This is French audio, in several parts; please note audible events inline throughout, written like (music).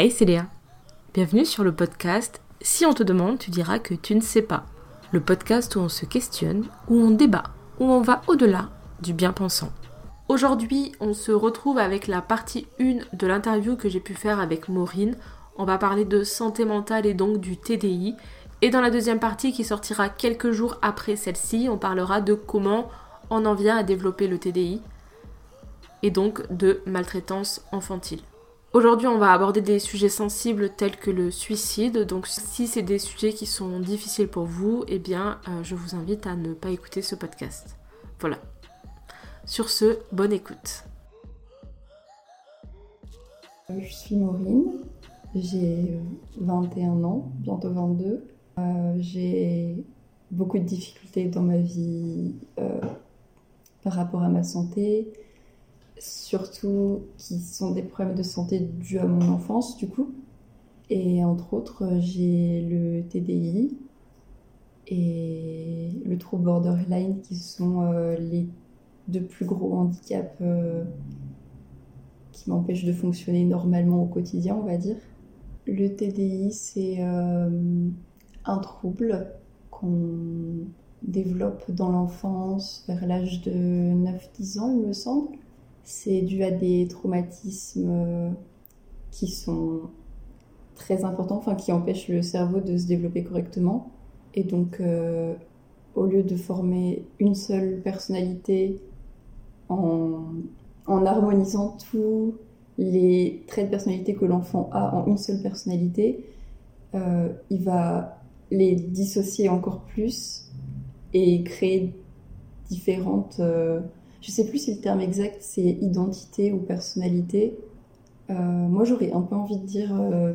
Hey, c'est Léa. Bienvenue sur le podcast Si on te demande, tu diras que tu ne sais pas. Le podcast où on se questionne, où on débat, où on va au-delà du bien-pensant. Aujourd'hui, on se retrouve avec la partie 1 de l'interview que j'ai pu faire avec Maureen. On va parler de santé mentale et donc du TDI. Et dans la deuxième partie qui sortira quelques jours après celle-ci, on parlera de comment on en vient à développer le TDI et donc de maltraitance infantile. Aujourd'hui, on va aborder des sujets sensibles tels que le suicide. Donc, si c'est des sujets qui sont difficiles pour vous, eh bien, euh, je vous invite à ne pas écouter ce podcast. Voilà. Sur ce, bonne écoute. Je suis Maureen, j'ai 21 ans, bientôt 22. Euh, j'ai beaucoup de difficultés dans ma vie euh, par rapport à ma santé, surtout qui sont des problèmes de santé dus à mon enfance du coup. Et entre autres, j'ai le TDI et le trouble borderline qui sont euh, les deux plus gros handicaps euh, qui m'empêchent de fonctionner normalement au quotidien, on va dire. Le TDI, c'est euh, un trouble qu'on développe dans l'enfance vers l'âge de 9-10 ans, il me semble c'est dû à des traumatismes euh, qui sont très importants, enfin qui empêchent le cerveau de se développer correctement. Et donc, euh, au lieu de former une seule personnalité en, harmonisant tous les traits de personnalité que l'enfant a en une seule personnalité, euh, il va les dissocier encore plus et créer différentes je sais plus si le terme exact c'est identité ou personnalité. Euh, moi j'aurais un peu envie de dire euh,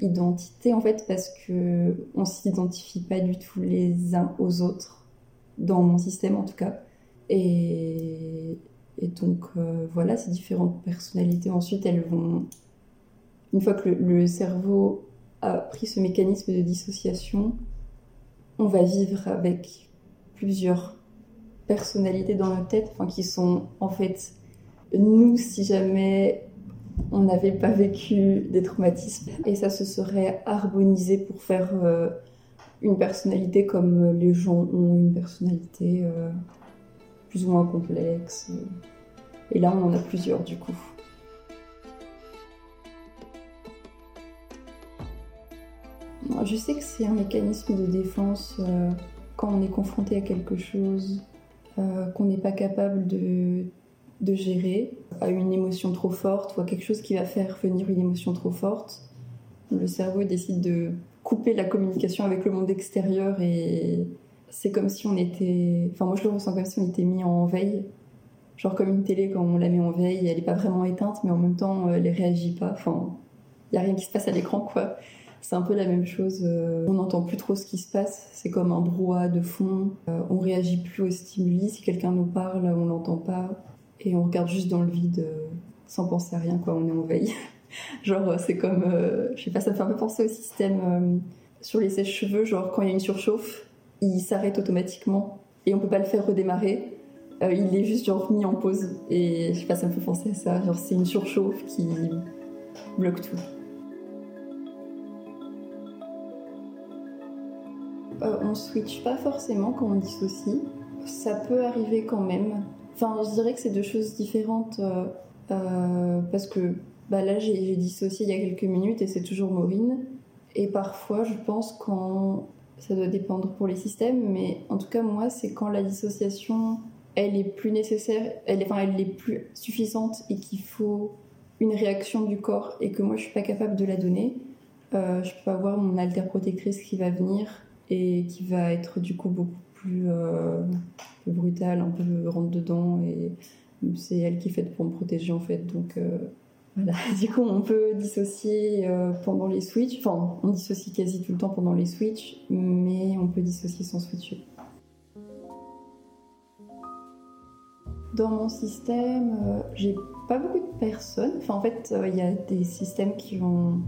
identité en fait parce que on s'identifie pas du tout les uns aux autres dans mon système en tout cas. Et, donc euh, voilà, ces différentes personnalités ensuite elles vont une fois que le cerveau a pris ce mécanisme de dissociation, on va vivre avec plusieurs personnalités dans notre tête, enfin, qui sont en fait nous si jamais on n'avait pas vécu des traumatismes. Et ça se serait harmonisé pour faire euh, une personnalité comme les gens ont une personnalité euh, plus ou moins complexe. Et là, on en a plusieurs du coup. Je sais que c'est un mécanisme de défense euh, quand on est confronté à quelque chose qu'on n'est pas capable de, gérer, à une émotion trop forte ou à quelque chose qui va faire venir une émotion trop forte. Le cerveau décide de couper la communication avec le monde extérieur et c'est comme si on était. Enfin, moi je le ressens comme si on était mis en veille. Genre comme une télé quand on la met en veille, elle n'est pas vraiment éteinte, mais en même temps elle ne réagit pas. Enfin, il n'y a rien qui se passe à l'écran quoi. C'est un peu la même chose. Euh, on n'entend plus trop ce qui se passe. C'est comme un brouhaha de fond. Euh, on réagit plus aux stimuli. Si quelqu'un nous parle, on l'entend pas. Et on regarde juste dans le vide euh, sans penser à rien. On est en veille. (laughs) genre, c'est comme. je sais pas, ça me fait un peu penser au système sur les sèches-cheveux. Genre, quand il y a une surchauffe, il s'arrête automatiquement. Et on peut pas le faire redémarrer. il est juste genre mis en pause. Et je sais pas, ça me fait penser à ça. Genre, c'est une surchauffe qui bloque tout. Euh, on switch pas forcément quand on dissocie. Ça peut arriver quand même. Enfin, je dirais que c'est deux choses différentes euh, euh, parce que bah là, j'ai dissocié il y a quelques minutes et c'est toujours Maureen. Et parfois, je pense quand ça doit dépendre pour les systèmes, mais en tout cas, moi, c'est quand la dissociation elle est plus nécessaire, elle est, enfin, elle est plus suffisante et qu'il faut une réaction du corps et que moi je suis pas capable de la donner. Je peux avoir mon alter protectrice qui va venir et qui va être du coup beaucoup plus, euh, brutale, un peu rentre dedans et c'est elle qui est faite pour me protéger en fait. Donc euh, voilà, (laughs) du coup on peut dissocier euh, pendant les switches, enfin on dissocie quasi tout le temps pendant les switches, mais on peut dissocier sans switcher. Dans mon système, j'ai pas beaucoup de personnes. Enfin, en fait, il y a des systèmes qui ont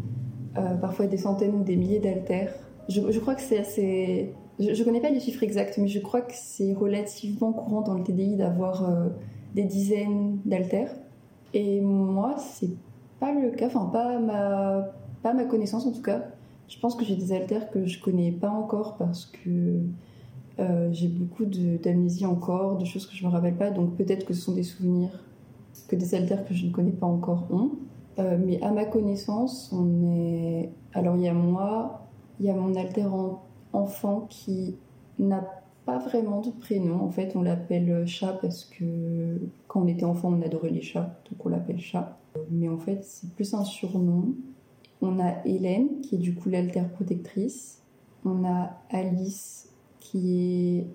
parfois des centaines ou des milliers d'altères je, crois que c'est assez. Je, ne connais pas les chiffres exacts, mais je crois que c'est relativement courant dans le TDI d'avoir euh, des dizaines d'altères. Et moi, c'est pas le cas, enfin, pas ma Pas ma connaissance en tout cas. Je pense que j'ai des alters que je connais pas encore parce que euh, j'ai beaucoup d'amnésie encore, de choses que je me rappelle pas, donc peut-être que ce sont des souvenirs que des alters que je ne connais pas encore ont. Euh, mais à ma connaissance, on est. Alors il y a moi, il y a mon alter enfant qui n'a pas vraiment de prénom. En fait, on l'appelle chat parce que quand on était enfant, on adorait les chats, donc on l'appelle chat. Mais en fait, c'est plus un surnom. On a Hélène, qui est du coup l'alter protectrice. On a Alice, qui est.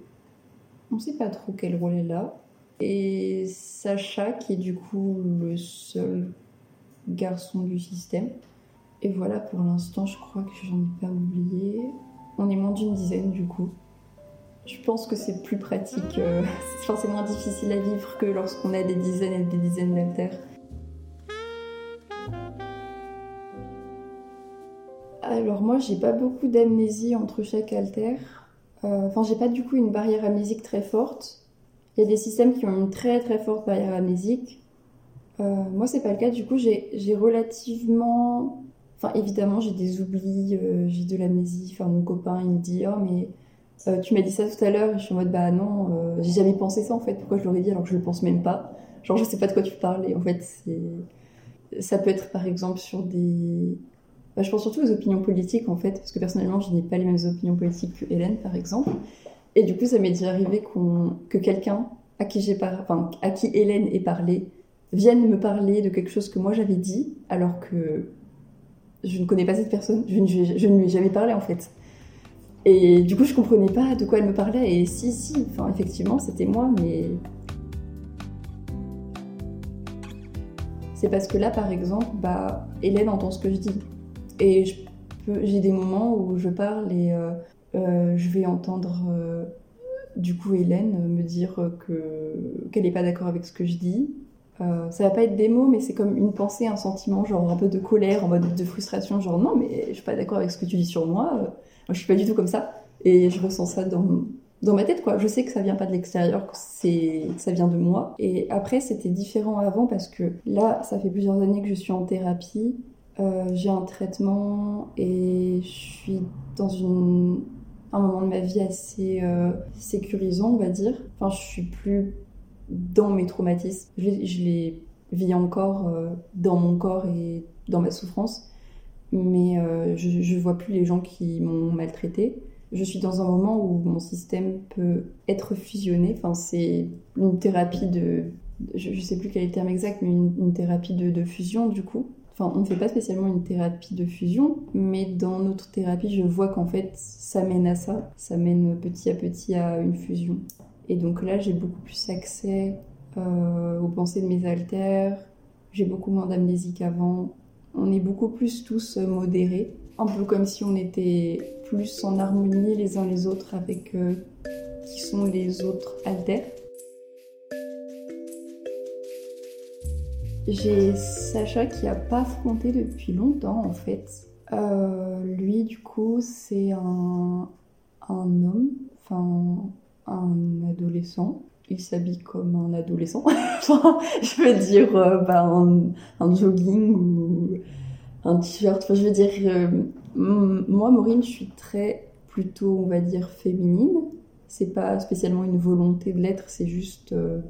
On ne sait pas trop quel rôle elle a. Et Sacha, qui est du coup le seul garçon du système. Et voilà, pour l'instant, je crois que j'en ai pas oublié. On est moins d'une dizaine du coup. Je pense que c'est plus pratique, euh, (laughs) c'est forcément difficile à vivre que lorsqu'on a des dizaines et des dizaines d'altères. Alors moi, j'ai pas beaucoup d'amnésie entre chaque alter. Euh, enfin, j'ai pas du coup une barrière amnésique très forte. Il y a des systèmes qui ont une très très forte barrière amnésique. Euh, moi, c'est pas le cas. Du coup, j'ai relativement. Enfin, évidemment, j'ai des oublis, j'ai de l'amnésie. Enfin, mon copain, il me dit Oh, mais euh, tu m'as dit ça tout à l'heure, je suis en mode bah non, euh, j'ai jamais pensé ça en fait, pourquoi je l'aurais dit alors que je le pense même pas? Genre je sais pas de quoi tu parles et en fait ça peut être par exemple sur des. Bah, je pense surtout aux opinions politiques en fait, parce que personnellement je n'ai pas les mêmes opinions politiques que Hélène par exemple. Et du coup ça m'est déjà arrivé que quelqu'un à à qui Hélène ait parlé vienne me parler de quelque chose que moi j'avais dit alors que je ne connais pas cette personne, je ne lui ai jamais parlé en fait. Et du coup, je comprenais pas de quoi elle me parlait. Et si, si, effectivement, c'était moi, mais. C'est parce que là, par exemple, bah, Hélène entend ce que je dis. Et j'ai des moments où je parle et euh, euh, je vais entendre euh, du coup Hélène me dire que qu'elle n'est pas d'accord avec ce que je dis. Ça va pas être des mots, mais c'est comme une pensée, un sentiment, genre un peu de colère, en mode de frustration, genre non, mais je suis pas d'accord avec ce que tu dis sur moi. Moi, je suis pas du tout comme ça. Et je ressens ça dans, dans ma tête, quoi. Je sais que ça vient pas de l'extérieur, que, ça vient de moi. Et après, c'était différent avant parce que là, ça fait plusieurs années que je suis en thérapie. Euh, j'ai un traitement et je suis dans une, un moment de ma vie assez euh, sécurisant, on va dire. Enfin, je suis plus dans mes traumatismes. Je, je les vis encore euh, dans mon corps et dans ma souffrance mais euh, je, ne vois plus les gens qui m'ont maltraité. Je suis dans un moment où mon système peut être fusionné. Enfin, c'est une thérapie de. Je, ne sais plus quel est le terme exact, mais une, thérapie de, de, fusion du coup. Enfin, on ne fait pas spécialement une thérapie de fusion, mais dans notre thérapie, je vois qu'en fait, ça mène à ça. Ça mène petit à petit à une fusion. Et donc là, j'ai beaucoup plus accès euh, aux pensées de mes altères. J'ai beaucoup moins d'amnésie qu'avant on est beaucoup plus tous euh, modérés, un peu comme si on était plus en harmonie les uns les autres avec euh, qui sont les autres alters. J'ai Sacha qui a pas affronté depuis longtemps en fait. Lui du coup c'est un, homme, enfin un adolescent. Il s'habille comme un adolescent. (laughs) je veux dire bah, un, jogging ou un t-shirt. Je veux dire, euh, moi, Maureen, je suis très plutôt, on va dire, féminine. C'est pas spécialement une volonté de l'être, c'est juste. Euh,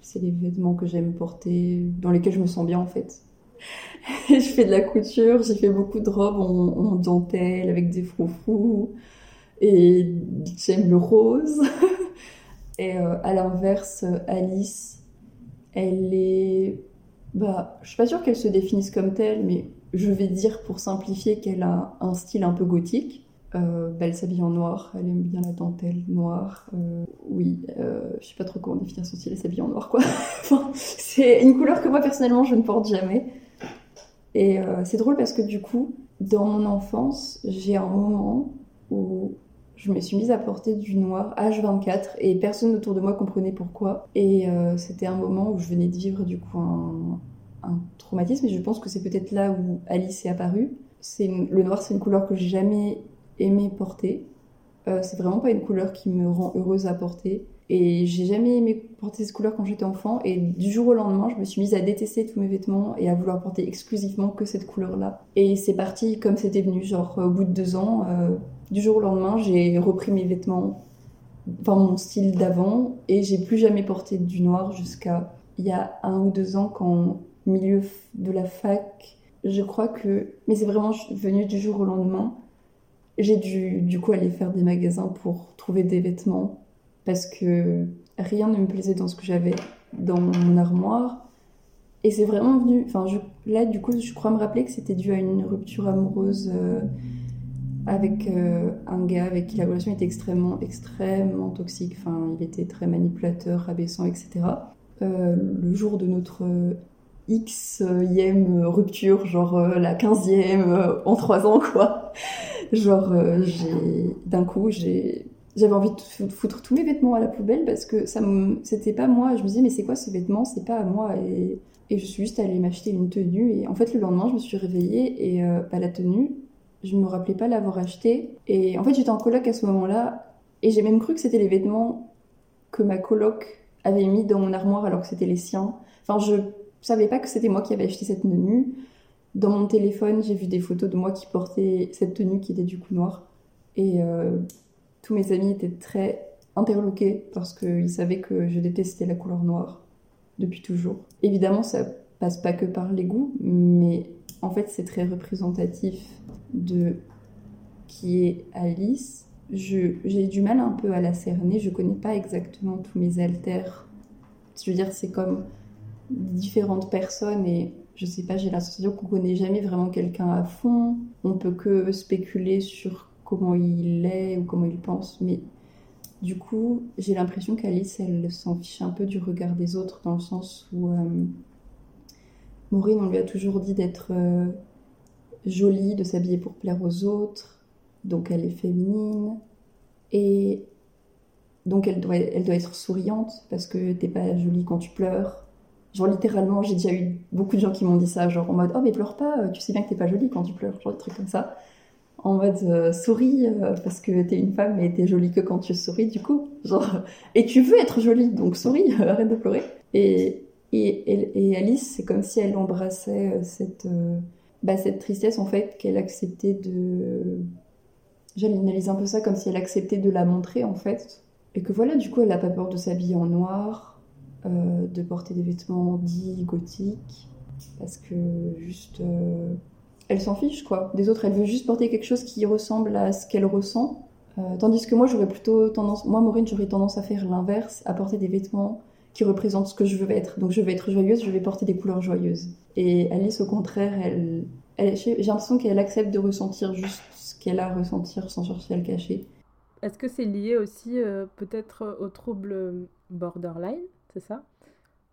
c'est les vêtements que j'aime porter, dans lesquels je me sens bien en fait. (laughs) je fais de la couture, j'ai fait beaucoup de robes en, dentelle avec des froufrous. Et j'aime le rose. (laughs) et euh, à l'inverse, Alice, elle est bah, je suis pas sûre qu'elle se définisse comme telle, mais je vais dire pour simplifier qu'elle a un style un peu gothique. Euh, bah, elle s'habille en noir, elle aime bien la dentelle noire. Euh, oui, je sais pas trop comment définir son style, elle s'habille en noir quoi. (laughs) c'est une couleur que moi personnellement je ne porte jamais. Et c'est drôle parce que du coup, dans mon enfance, j'ai un moment où je me suis mise à porter du noir H24 et personne autour de moi comprenait pourquoi. Et euh, c'était un moment où je venais de vivre du coup un, traumatisme et je pense que c'est peut-être là où Alice est apparue. Le noir, c'est une couleur que j'ai jamais aimé porter. Euh, c'est vraiment pas une couleur qui me rend heureuse à porter. Et j'ai jamais aimé porter ces couleurs quand j'étais enfant. Et du jour au lendemain, je me suis mise à détester tous mes vêtements et à vouloir porter exclusivement que cette couleur-là. Et c'est parti comme c'était venu. Genre, au bout de deux ans, euh, du jour au lendemain, j'ai repris mes vêtements, enfin mon style d'avant. Et j'ai plus jamais porté du noir jusqu'à il y a un ou deux ans, quand, milieu de la fac, je crois que. Mais c'est vraiment venu du jour au lendemain. J'ai dû, du coup, aller faire des magasins pour trouver des vêtements parce que rien ne me plaisait dans ce que j'avais dans mon armoire. Et c'est vraiment venu. Enfin, là, du coup, je crois me rappeler que c'était dû à une rupture amoureuse euh, avec euh, un gars avec qui la relation était extrêmement, extrêmement toxique. Enfin, il était très manipulateur, rabaissant, etc. Euh, le jour de notre X-ième rupture, genre la 15e en trois ans, quoi. Genre, j'ai d'un coup, j'ai j'avais envie de foutre tous mes vêtements à la poubelle parce que ça c'était pas moi. Je me disais, mais c'est quoi ce vêtement? C'est pas à moi. Et, et, je suis juste allée m'acheter une tenue. Et en fait, le lendemain, je me suis réveillée et euh, bah, la tenue, je me rappelais pas l'avoir achetée. Et en fait, j'étais en coloc à ce moment-là. Et j'ai même cru que c'était les vêtements que ma coloc avait mis dans mon armoire alors que c'était les siens. Enfin, je savais pas que c'était moi qui avais acheté cette tenue. Dans mon téléphone, j'ai vu des photos de moi qui portait cette tenue qui était du coup noire. Et euh, tous mes amis étaient très interloqués parce qu'ils savaient que je détestais la couleur noire depuis toujours. Évidemment, ça passe pas que par les goûts, mais en fait, c'est très représentatif de qui est Alice. J'ai du mal un peu à la cerner, je connais pas exactement tous mes alters. Je veux dire, c'est comme différentes personnes et je sais pas, j'ai l'impression qu'on connaît jamais vraiment quelqu'un à fond. On peut que spéculer sur comment il est ou comment il pense. Mais du coup, j'ai l'impression qu'Alice, elle s'en fiche un peu du regard des autres, dans le sens où euh, Maureen, on lui a toujours dit d'être euh, jolie, de s'habiller pour plaire aux autres, donc elle est féminine, et donc elle doit, elle doit être souriante, parce que t'es pas jolie quand tu pleures. Genre littéralement, j'ai déjà eu beaucoup de gens qui m'ont dit ça, genre en mode Oh mais pleure pas, tu sais bien que t'es pas jolie quand tu pleures, genre des trucs comme ça en mode euh, souris euh, parce que t'es une femme et t'es jolie que quand tu souris du coup. (laughs) Et tu veux être jolie donc souris (laughs) arrête de pleurer. Et et, et, Alice c'est comme si elle embrassait euh, cette bah, cette tristesse en fait qu'elle acceptait de j'analyse un peu ça comme si elle acceptait de la montrer en fait. Et que voilà du coup elle a pas peur de s'habiller en noir de porter des vêtements dits gothiques parce que juste elle s'en fiche quoi. Des autres, elle veut juste porter quelque chose qui ressemble à ce qu'elle ressent. Euh, tandis que moi, j'aurais plutôt tendance, moi, Maureen, j'aurais tendance à faire l'inverse, à porter des vêtements qui représentent ce que je veux être. Donc, je vais être joyeuse, je vais porter des couleurs joyeuses. Et Alice, au contraire, elle, j'ai l'impression qu'elle accepte de ressentir juste ce qu'elle a à ressentir sans chercher à le cacher. Est-ce que c'est lié aussi euh, peut-être au trouble borderline, c'est ça?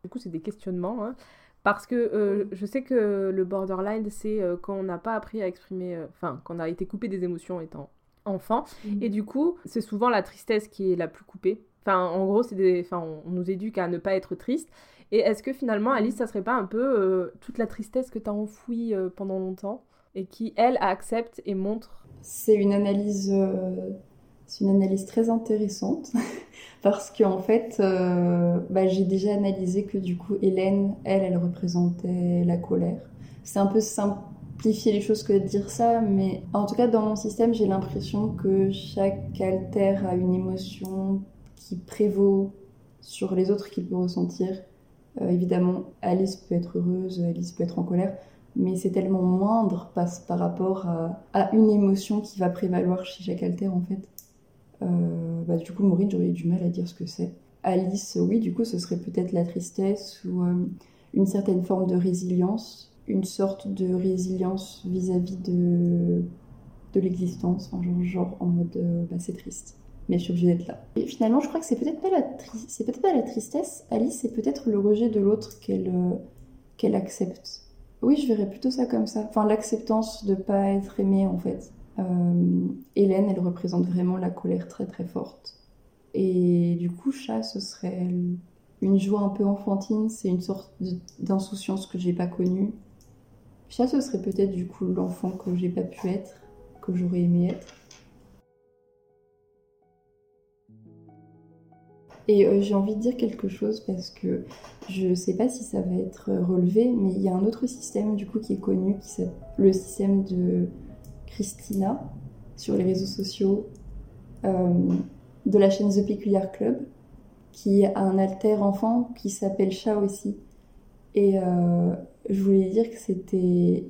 Du coup, c'est des questionnements. Hein. Parce que euh, je sais que le borderline, c'est euh, quand on n'a pas appris à exprimer, euh, enfin, quand on a été coupé des émotions étant enfant. Mm. Et du coup, c'est souvent la tristesse qui est la plus coupée. Enfin, en gros, c'est des... enfin, on, nous éduque à ne pas être triste. Et est-ce que finalement, Alice, ça serait pas un peu toute la tristesse que tu as enfouie pendant longtemps et qui, elle, accepte et montre? C'est une analyse c'est une analyse très intéressante (laughs) parce qu'en fait, euh, bah, j'ai déjà analysé que du coup, Hélène, elle, elle représentait la colère. C'est un peu simplifier les choses que de dire ça, mais en tout cas, dans mon système, j'ai l'impression que chaque alter a une émotion qui prévaut sur les autres qu'il peut ressentir. Euh, évidemment, Alice peut être heureuse, Alice peut être en colère, mais c'est tellement moindre par, par rapport à, à, une émotion qui va prévaloir chez chaque alter en fait. Euh, bah, du coup, Maureen, j'aurais eu du mal à dire ce que c'est. Alice, oui, du coup, ce serait peut-être la tristesse ou euh, une certaine forme de résilience, une sorte de résilience vis-à-vis de, de l'existence, genre, en mode euh, bah, c'est triste, mais je suis obligée d'être là. Et finalement, je crois que c'est peut-être pas, la c'est peut-être pas la tristesse, Alice, c'est peut-être le rejet de l'autre qu'elle qu'elle accepte. Oui, je verrais plutôt ça comme ça. Enfin, l'acceptance de pas être aimée, en fait. Euh, Hélène, elle représente vraiment la colère très très forte. Et du coup, chat, ce serait une joie un peu enfantine, c'est une sorte d'insouciance que j'ai pas connue. Chat, ce serait peut-être du coup l'enfant que j'ai pas pu être, que j'aurais aimé être. Et euh, j'ai envie de dire quelque chose parce que je ne sais pas si ça va être relevé, mais il y a un autre système du coup qui est connu, qui le système de Christina sur les réseaux sociaux euh, de la chaîne The Peculiar Club, qui a un alter enfant qui s'appelle Chat aussi. Et euh, je voulais dire que c'était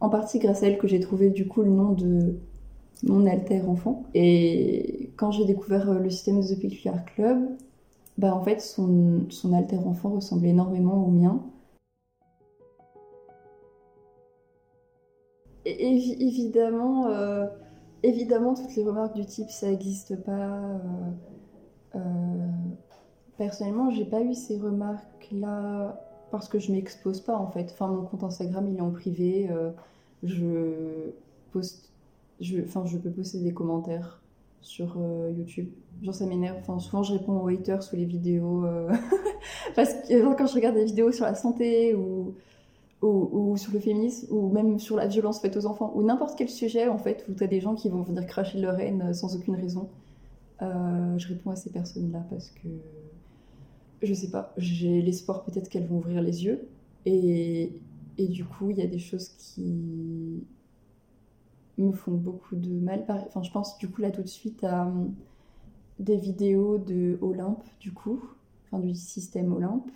en partie grâce à elle que j'ai trouvé du coup le nom de mon alter enfant. Et quand j'ai découvert le système de The Peculiar Club, bah en fait son, son alter enfant ressemblait énormément au mien. Et évidemment, euh, évidemment, toutes les remarques du type ça n'existe pas. Euh, euh, personnellement, j'ai pas eu ces remarques-là parce que je m'expose pas en fait. Enfin, mon compte Instagram il est en privé. je poste, enfin, je peux poster des commentaires sur YouTube Genre ça m'énerve. Enfin, souvent je réponds aux haters sous les vidéos. Euh, (laughs) parce que quand je regarde des vidéos sur la santé ou, ou, sur le féminisme ou même sur la violence faite aux enfants ou n'importe quel sujet en fait où tu as des gens qui vont venir cracher leur haine sans aucune raison, euh, je réponds à ces personnes-là parce que je sais pas, j'ai l'espoir peut-être qu'elles vont ouvrir les yeux. Et, et du coup il y a des choses qui me font beaucoup de mal. Enfin, je pense du coup là tout de suite à des vidéos de Olympe, du coup, enfin du système Olympe,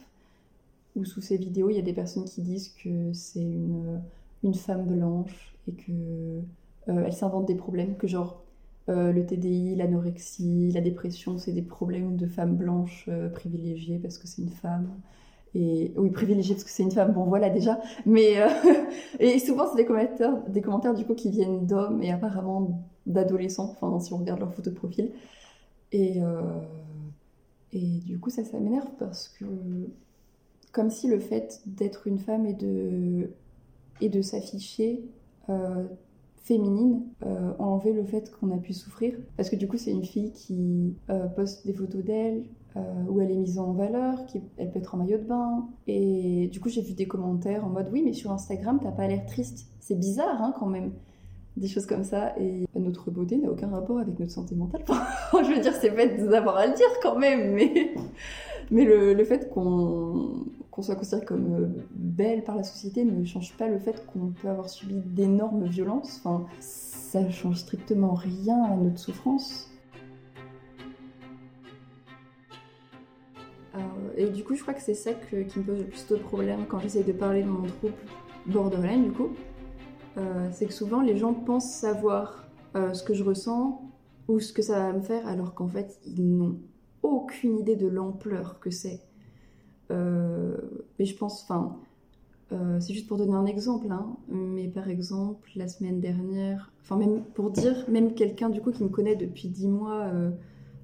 où sous ces vidéos, il y a des personnes qui disent que c'est une, une femme blanche et que euh, elle s'invente des problèmes, que genre euh, le TDI, l'anorexie, la dépression, c'est des problèmes de femmes blanches euh, privilégiées parce que c'est une femme. Et oui, privilégiée parce que c'est une femme, bon voilà déjà. Mais (laughs) et souvent c'est des commentaires, des commentaires du coup qui viennent d'hommes et apparemment d'adolescents, enfin si on regarde leur photo de profil. Et, euh, et du coup, ça, ça m'énerve parce que, comme si le fait d'être une femme et de, et de s'afficher euh, féminine euh, le fait qu'on a pu souffrir. Parce que du coup, c'est une fille qui euh, poste des photos d'elle, où elle est mise en valeur, qui, elle peut être en maillot de bain. Et du coup, j'ai vu des commentaires en mode Oui, mais sur Instagram, t'as pas l'air triste. C'est bizarre hein, quand même des choses comme ça. Et notre beauté n'a aucun rapport avec notre santé mentale. (laughs) je veux dire, c'est bête d'avoir à le dire quand même, mais, mais le, le fait qu'on soit considéré comme euh, belle par la société ne change pas le fait qu'on peut avoir subi d'énormes violences. Enfin, ça change strictement rien à notre souffrance. et du coup, je crois que c'est ça qui me pose le plus de problèmes quand j'essaie de parler de mon trouble borderline, du coup euh, c'est que souvent les gens pensent savoir euh, ce que je ressens ou ce que ça va me faire, alors qu'en fait ils n'ont aucune idée de l'ampleur que c'est. Euh, mais je pense, enfin, c'est juste pour donner un exemple, hein, mais par exemple la semaine dernière, enfin même pour dire, même quelqu'un du coup qui me connaît depuis 10 mois,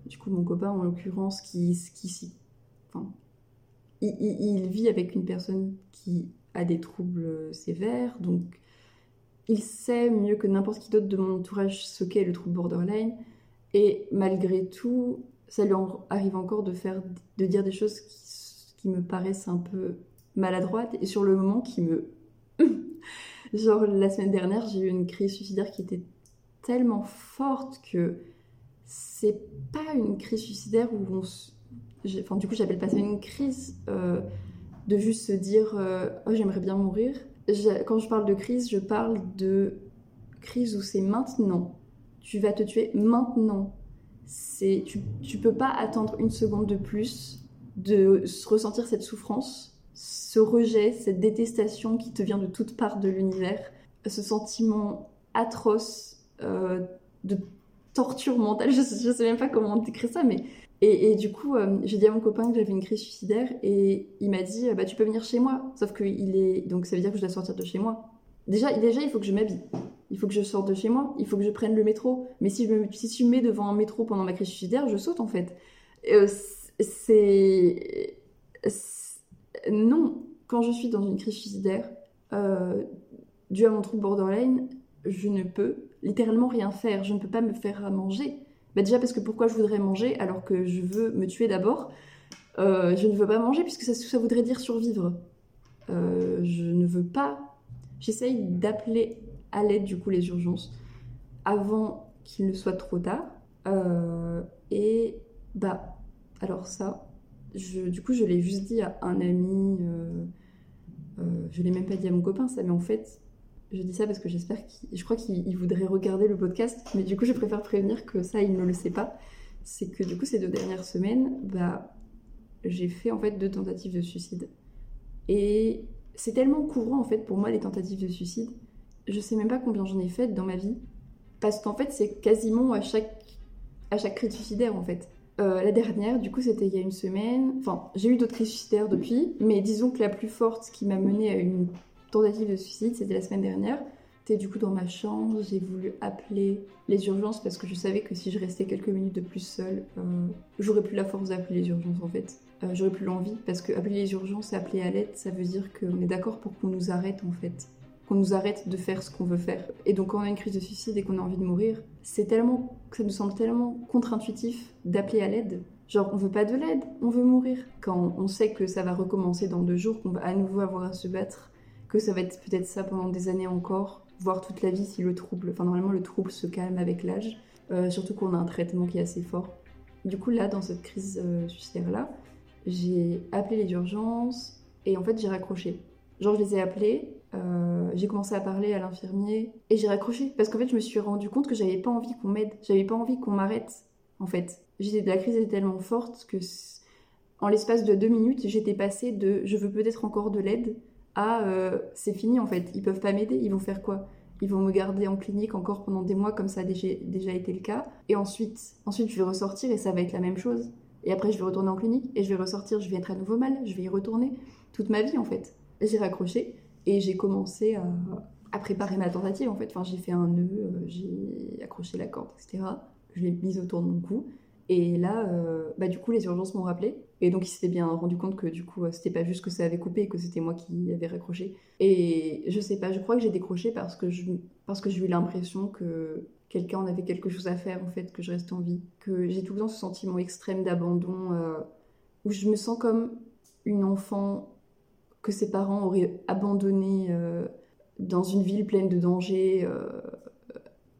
du coup mon copain en l'occurrence, qui, qui, enfin, il, il, vit avec une personne qui a des troubles sévères, donc il sait mieux que n'importe qui d'autre de mon entourage ce qu'est le trouble borderline. Et malgré tout, ça lui arrive encore de, faire, de dire des choses qui, me paraissent un peu maladroites et sur le moment qui me... (laughs) Genre la semaine dernière, j'ai eu une crise suicidaire qui était tellement forte que c'est pas une crise suicidaire où on... Enfin, du coup, j'appelle pas ça une crise euh, de juste se dire euh, oh, j'aimerais bien mourir quand je parle de crise, je parle de crise où c'est maintenant. Tu vas te tuer maintenant. Tu, tu peux pas attendre une seconde de plus de ressentir cette souffrance, ce rejet, cette détestation qui te vient de toutes parts de l'univers, ce sentiment atroce euh, de torture mentale. (laughs) Je, je sais même pas comment décrire ça, mais et, du coup, euh, j'ai dit à mon copain que j'avais une crise suicidaire et il m'a dit bah tu peux venir chez moi. Sauf que il est donc ça veut dire que je dois sortir de chez moi. Déjà, déjà il faut que je m'habille. Il faut que je sorte de chez moi. Il faut que je prenne le métro. Mais si je me si tu me mets devant un métro pendant ma crise suicidaire, je saute en fait. Euh, c'est non. Quand je suis dans une crise suicidaire, euh, dû à mon trouble borderline, je ne peux littéralement rien faire. Je ne peux pas me faire à manger bah déjà parce que pourquoi je voudrais manger alors que je veux me tuer d'abord? Euh, Je ne veux pas manger puisque ça, voudrait dire survivre. Euh, je ne veux pas. J'essaye d'appeler à l'aide du coup les urgences avant qu'il ne soit trop tard. Et bah Alors ça, je, du coup, je l'ai juste dit à un ami. Euh, euh, je l'ai même pas dit à mon copain, ça, mais en fait, je dis ça parce que j'espère qu'il. Je crois qu'il voudrait regarder le podcast, mais du coup, je préfère prévenir que ça, il ne le sait pas. C'est que du coup, ces deux dernières semaines, bah, j'ai fait en fait deux tentatives de suicide. Et c'est tellement courant en fait pour moi les tentatives de suicide. Je sais même pas combien j'en ai faites dans ma vie. Parce qu'en fait, c'est quasiment à chaque, à chaque crise suicidaire en fait. Euh, la dernière, du coup, c'était il y a une semaine. Enfin, j'ai eu d'autres crises suicidaires depuis, mais disons que la plus forte qui m'a menée à une tentative de suicide, c'était la semaine dernière. J'étais du coup dans ma chambre, j'ai voulu appeler les urgences parce que je savais que si je restais quelques minutes de plus seule, euh, j'aurais plus la force d'appeler les urgences en fait. Euh, j'aurais plus l'envie parce que appeler les urgences et appeler à l'aide, ça veut dire qu'on est d'accord pour qu'on nous arrête en fait qu'on nous arrête de faire ce qu'on veut faire. Et donc quand on a une crise de suicide et qu'on a envie de mourir, c'est tellement, ça nous semble tellement contre-intuitif d'appeler à l'aide. Genre on veut pas de l'aide, on veut mourir. Quand on sait que ça va recommencer dans deux jours, qu'on va à nouveau avoir à se battre, que ça va être peut-être ça pendant des années encore, voire toute la vie si le trouble, enfin normalement le trouble se calme avec l'âge, euh, surtout qu'on a un traitement qui est assez fort. Du coup là, dans cette crise euh, suicidaire là, j'ai appelé les urgences et en fait j'ai raccroché. Genre je les ai appelés euh, j'ai commencé à parler à l'infirmier et j'ai raccroché parce qu'en fait je me suis rendu compte que j'avais pas envie qu'on m'aide, j'avais pas envie qu'on m'arrête en fait. J'étais la crise était tellement forte que en l'espace de deux minutes j'étais passée de je veux peut-être encore de l'aide à euh, c'est fini en fait, ils peuvent pas m'aider, ils vont faire quoi? Ils vont me garder en clinique encore pendant des mois comme ça a déjà, déjà été le cas. Et ensuite ensuite je vais ressortir et ça va être la même chose. Et après je vais retourner en clinique et je vais ressortir, je vais être à nouveau mal, je vais y retourner toute ma vie en fait. J'ai raccroché et j'ai commencé à, préparer ma tentative en fait. Enfin, j'ai fait un nœud, euh, j'ai accroché la corde, etc. Je l'ai mise autour de mon cou. Et là, euh, bah, du coup, les urgences m'ont rappelé. Et donc, ils s'étaient bien rendu compte que du coup, c'était pas juste que ça avait coupé, que c'était moi qui avais raccroché. Et je sais pas, je crois que j'ai décroché parce que parce que j'ai eu l'impression que quelqu'un en avait quelque chose à faire, en fait, que je reste en vie. Que j'ai tout le temps ce sentiment extrême d'abandon, euh, où je me sens comme une enfant que ses parents auraient abandonné euh, dans une ville pleine de dangers euh,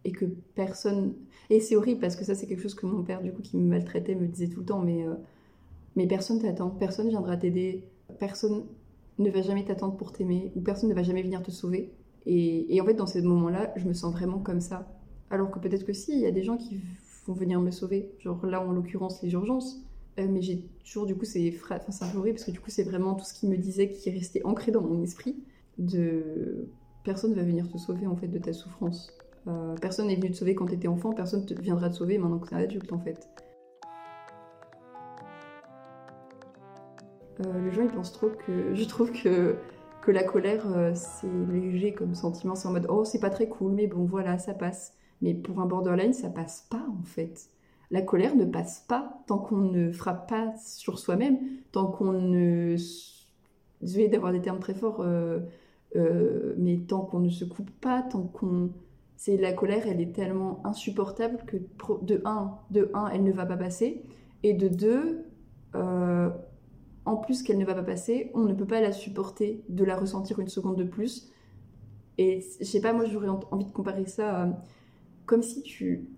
et que personne. Et c'est horrible parce que ça, c'est quelque chose que mon père, du coup, qui me maltraitait, me disait tout le temps, mais, euh, mais personne t'attend, personne viendra t'aider, personne ne va jamais t'attendre pour t'aimer, ou personne ne va jamais venir te sauver. Et, et en fait, dans ces moments-là, je me sens vraiment comme ça. Alors que peut-être que si, il y a des gens qui vont venir me sauver. Genre là, en l'occurrence, les urgences. Euh, mais j'ai toujours, du coup, c'est enfin, un horrible parce que du coup, c'est vraiment tout ce qu'il me disait qui est resté ancré dans mon esprit. De personne va venir te sauver en fait de ta souffrance. Euh, personne n'est venu te sauver quand tu étais enfant, personne ne viendra te sauver maintenant que tu es adulte en fait. Euh, les gens ils pensent trop que. (laughs) Je trouve que, que la colère c'est léger comme sentiment, c'est en mode oh c'est pas très cool, mais bon voilà, ça passe. Mais pour un borderline, ça passe pas en fait la colère ne passe pas tant qu'on ne frappe pas sur soi-même, tant qu'on ne... Vais d'avoir des termes très forts, euh, euh, mais tant qu'on ne se coupe pas, tant qu'on... C'est la colère, elle est tellement insupportable que de un, de un, elle ne va pas passer, et de deux, euh, en plus qu'elle ne va pas passer, on ne peut pas la supporter de la ressentir une seconde de plus. Et je sais pas, moi j'aurais envie de comparer ça comme si tu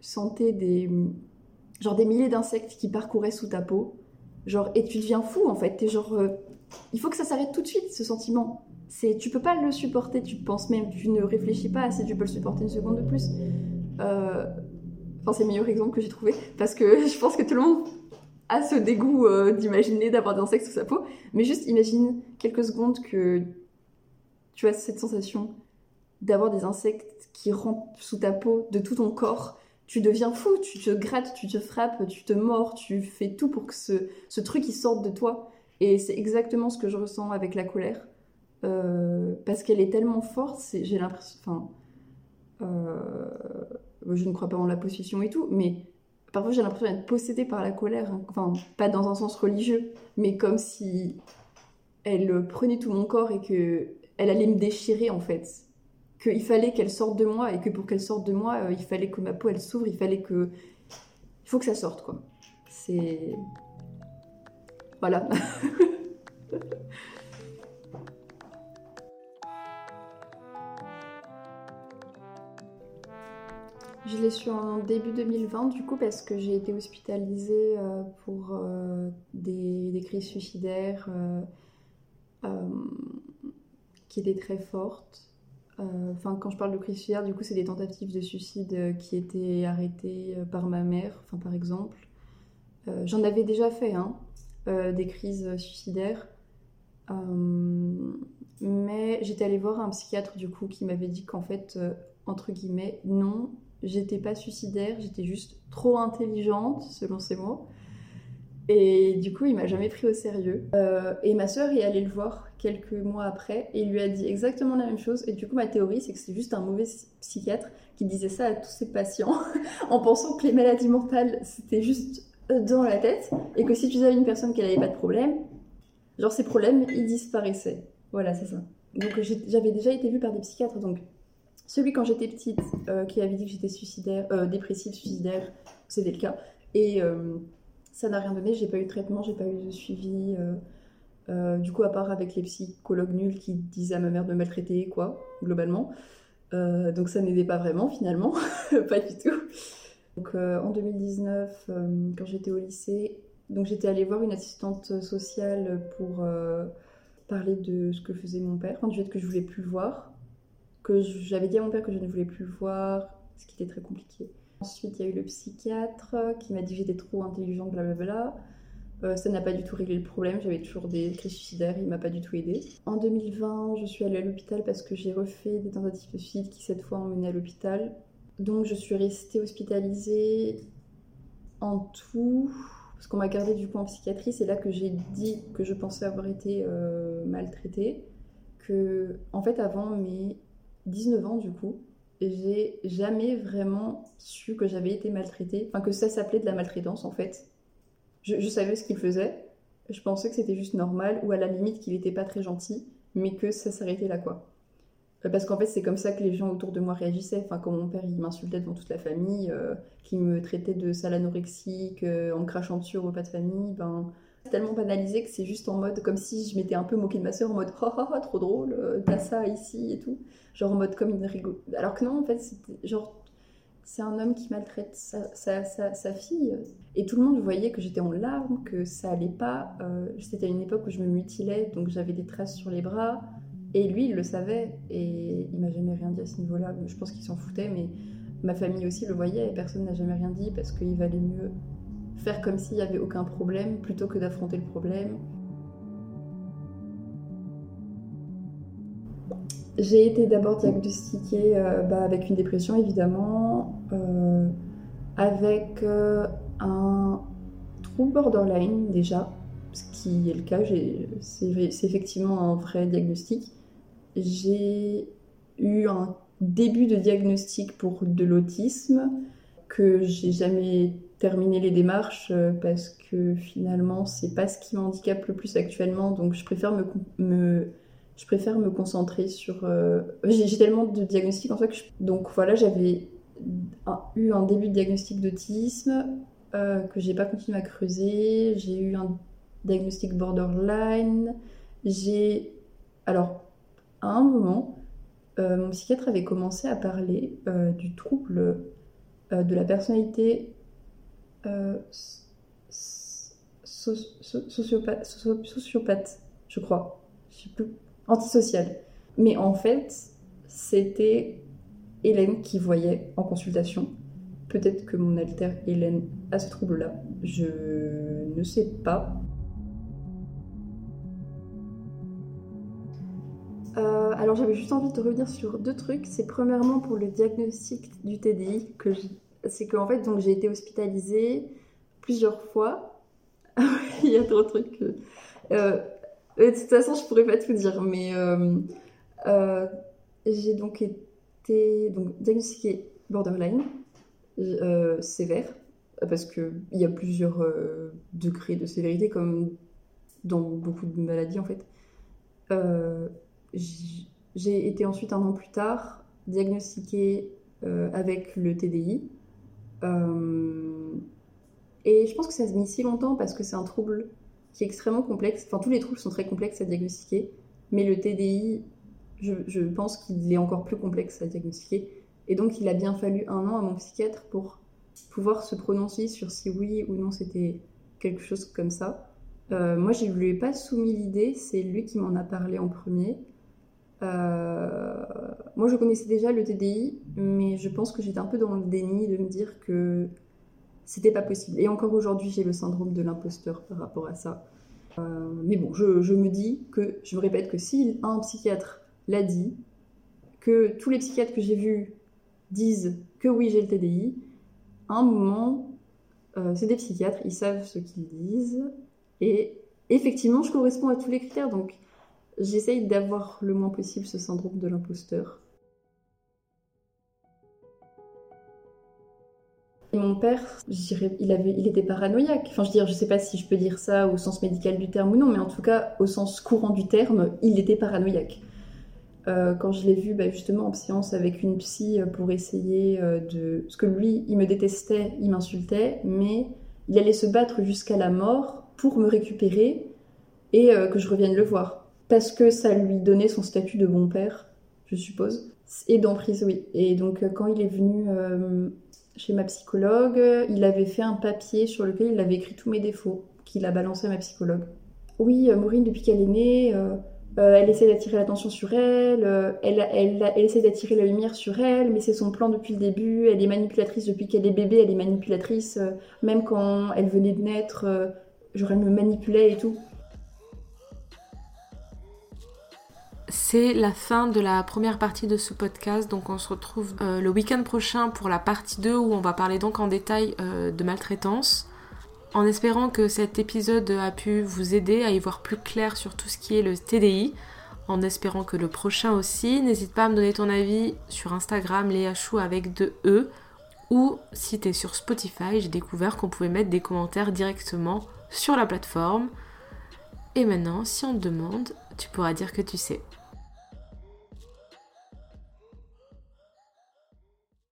sentais des genre des milliers d'insectes qui parcouraient sous ta peau. Genre et tu deviens fou en fait, t'es genre euh, il faut que ça s'arrête tout de suite ce sentiment. C'est tu peux pas le supporter, tu penses même, tu ne réfléchis pas assez, tu peux le supporter une seconde de plus. Euh, enfin c'est le meilleur exemple que j'ai trouvé parce que (laughs) je pense que tout le monde a ce dégoût euh, d'imaginer d'avoir des insectes sous sa peau, mais juste imagine quelques secondes que tu as cette sensation d'avoir des insectes qui rampent sous ta peau de tout ton corps tu deviens fou, tu te grattes, tu te frappes, tu te mords, tu fais tout pour que ce, truc il sorte de toi. Et c'est exactement ce que je ressens avec la colère. Euh, parce qu'elle est tellement forte, j'ai l'impression. Enfin. Euh, je ne crois pas en la possession et tout, mais parfois j'ai l'impression d'être possédée par la colère. Hein. Enfin, pas dans un sens religieux, mais comme si elle prenait tout mon corps et que elle allait me déchirer en fait qu'il fallait qu'elle sorte de moi et que pour qu'elle sorte de moi, euh, il fallait que ma peau elle s'ouvre, il fallait que. Il faut que ça sorte quoi. C'est. Voilà. (laughs) Je l'ai su en début 2020 du coup parce que j'ai été hospitalisée euh, pour euh, des, crises suicidaires qui étaient très fortes. Enfin, quand je parle de crises suicidaires, du coup, c'est des tentatives de suicide qui étaient arrêtées par ma mère, enfin par exemple. J'en avais déjà fait, hein, des crises suicidaires. mais j'étais allée voir un psychiatre du coup qui m'avait dit qu'en fait, entre guillemets, non, j'étais pas suicidaire, j'étais juste trop intelligente, selon ses mots. Et du coup, il m'a jamais pris au sérieux. Euh, et ma sœur est allée le voir quelques mois après et lui a dit exactement la même chose. Et du coup, ma théorie, c'est que c'est juste un mauvais psychiatre qui disait ça à tous ses patients (laughs) en pensant que les maladies mentales, c'était juste dans la tête et que si tu avais une personne qui n'avait pas de problème, genre ses problèmes, ils disparaissaient. Voilà, c'est ça. Donc j'avais déjà été vue par des psychiatres, donc celui quand j'étais petite, euh, qui avait dit que j'étais euh, dépressive, suicidaire, c'était le cas. Et euh, ça n'a rien donné, j'ai pas eu de traitement, j'ai pas eu de suivi. du coup, à part avec les psychologues nuls qui disaient à ma mère de maltraiter, quoi, globalement. donc ça n'aidait pas vraiment finalement, (laughs) pas du tout. Donc en 2019, quand j'étais au lycée, donc j'étais allée voir une assistante sociale pour parler de ce que faisait mon père, enfin, du fait que je voulais plus voir que j'avais dit à mon père que je ne voulais plus voir, ce qui était très compliqué. Ensuite, il y a eu le psychiatre qui m'a dit que j'étais trop intelligente, blablabla. Euh, ça n'a pas du tout réglé le problème, j'avais toujours des crises suicidaires, il m'a pas du tout aidé. En 2020, je suis allée à l'hôpital parce que j'ai refait des tentatives de suicide qui cette fois ont mené à l'hôpital. Donc je suis restée hospitalisée en tout, parce qu'on m'a gardée du coup en psychiatrie, c'est là que j'ai dit que je pensais avoir été euh, maltraitée. Que, en fait, avant mes 19 ans du coup, j'ai jamais vraiment su que j'avais été maltraitée, enfin que ça s'appelait de la maltraitance en fait. Je, savais ce qu'il faisait, je pensais que c'était juste normal, ou à la limite qu'il était pas très gentil, mais que ça s'arrêtait là quoi. Euh, parce qu'en fait, c'est comme ça que les gens autour de moi réagissaient. Enfin, quand mon père il m'insultait devant toute la famille, euh, qui me traitait de sale anorexique, en crachant dessus au repas de famille, ben tellement banalisé que c'est juste en mode comme si je m'étais un peu moquée de ma soeur en mode oh, trop drôle, euh, t'as ça ici et tout. Genre en mode comme une rigole. Alors que non, en fait, genre c'est un homme qui maltraite sa, sa, sa, fille. Et tout le monde voyait que j'étais en larmes, que ça allait pas. Euh, c'était une époque où je me mutilais, donc j'avais des traces sur les bras. Et lui, il le savait. Et il m'a jamais rien dit à ce niveau-là. Je pense qu'il s'en foutait, mais ma famille aussi le voyait. Et personne n'a jamais rien dit parce qu'il valait mieux faire comme s'il n'y avait aucun problème plutôt que d'affronter le problème. J'ai été d'abord diagnostiquée euh, bah, avec une dépression évidemment, euh, avec euh, un trouble borderline déjà, ce qui est le cas, c'est effectivement un vrai diagnostic. J'ai eu un début de diagnostic pour de l'autisme que j'ai jamais terminer les démarches euh, parce que finalement c'est pas ce qui m'handicape le plus actuellement. Donc je préfère me, je préfère me concentrer sur euh, (laughs) j'ai tellement de diagnostics en fait que donc voilà j'avais eu un début de diagnostic d'autisme euh, que j'ai pas continué à creuser. J'ai eu un diagnostic borderline. J'ai alors à un moment mon psychiatre avait commencé à parler du trouble de la personnalité euh, sociopathe, je crois. Je sais plus. Antisocial. Mais en fait, c'était Hélène qui voyait en consultation. Peut-être que mon alter Hélène a ce trouble-là. Je ne sais pas. Euh, alors j'avais juste envie de revenir sur deux trucs. C'est premièrement pour le diagnostic du TDI que j'ai c'est qu'en fait, donc j'ai été hospitalisée plusieurs fois. (laughs) Il y a trop de trucs. Euh, de toute façon, je pourrais pas tout dire, mais euh, euh, j'ai donc été donc, diagnostiquée borderline sévère, parce qu'il y a plusieurs degrés de sévérité, comme dans beaucoup de maladies en fait. j'ai été ensuite un an plus tard diagnostiquée avec le TDI, euh, et je pense que ça se met si longtemps parce que c'est un trouble qui est extrêmement complexe. Enfin, tous les troubles sont très complexes à diagnostiquer, mais le TDI, je, pense qu'il est encore plus complexe à diagnostiquer. Et donc, il a bien fallu un an à mon psychiatre pour pouvoir se prononcer sur si oui ou non c'était quelque chose comme ça. Euh, moi, je ne lui ai pas soumis l'idée, c'est lui qui m'en a parlé en premier. Euh, moi, je connaissais déjà le TDI, mais je pense que j'étais un peu dans le déni de me dire que c'était pas possible. Et encore aujourd'hui, j'ai le syndrome de l'imposteur par rapport à ça. Euh, mais bon, je, me dis que, je me répète que si un psychiatre l'a dit, que tous les psychiatres que j'ai vus disent que oui, j'ai le TDI, à un moment, euh, c'est des psychiatres, ils savent ce qu'ils disent. Et effectivement, je corresponds à tous les critères, donc j'essaye d'avoir le moins possible ce syndrome de l'imposteur. Mon père, il, avait, il était paranoïaque. Enfin, je veux dire, je sais pas si je peux dire ça au sens médical du terme ou non, mais en tout cas, au sens courant du terme, il était paranoïaque. Euh, quand je l'ai vu bah, justement en séance avec une psy euh, pour essayer euh, de... Parce que lui, il me détestait, il m'insultait, mais il allait se battre jusqu'à la mort pour me récupérer et que je revienne le voir. Parce que ça lui donnait son statut de bon père, je suppose. Et d'emprise, oui. Et donc quand il est venu chez ma psychologue, il avait fait un papier sur lequel il avait écrit tous mes défauts, qu'il a balancé à ma psychologue. Oui, Maureen, depuis qu'elle est née euh, elle essaie d'attirer l'attention sur elle, euh, elle, elle, elle, essaie d'attirer la lumière sur elle, mais c'est son plan depuis le début. Elle est manipulatrice depuis qu'elle est bébé, elle est manipulatrice. Euh, même quand elle venait de naître, genre elle me manipulait et tout. C'est la fin de la première partie de ce podcast, donc on se retrouve le week-end prochain pour la partie 2 où on va parler donc en détail de maltraitance en espérant que cet épisode a pu vous aider à y voir plus clair sur tout ce qui est le TDI, en espérant que le prochain aussi. N'hésite pas à me donner ton avis sur Instagram, Léachou avec deux E, ou si tu es sur Spotify, j'ai découvert qu'on pouvait mettre des commentaires directement sur la plateforme. Et maintenant, si on te demande, tu pourras dire que tu sais.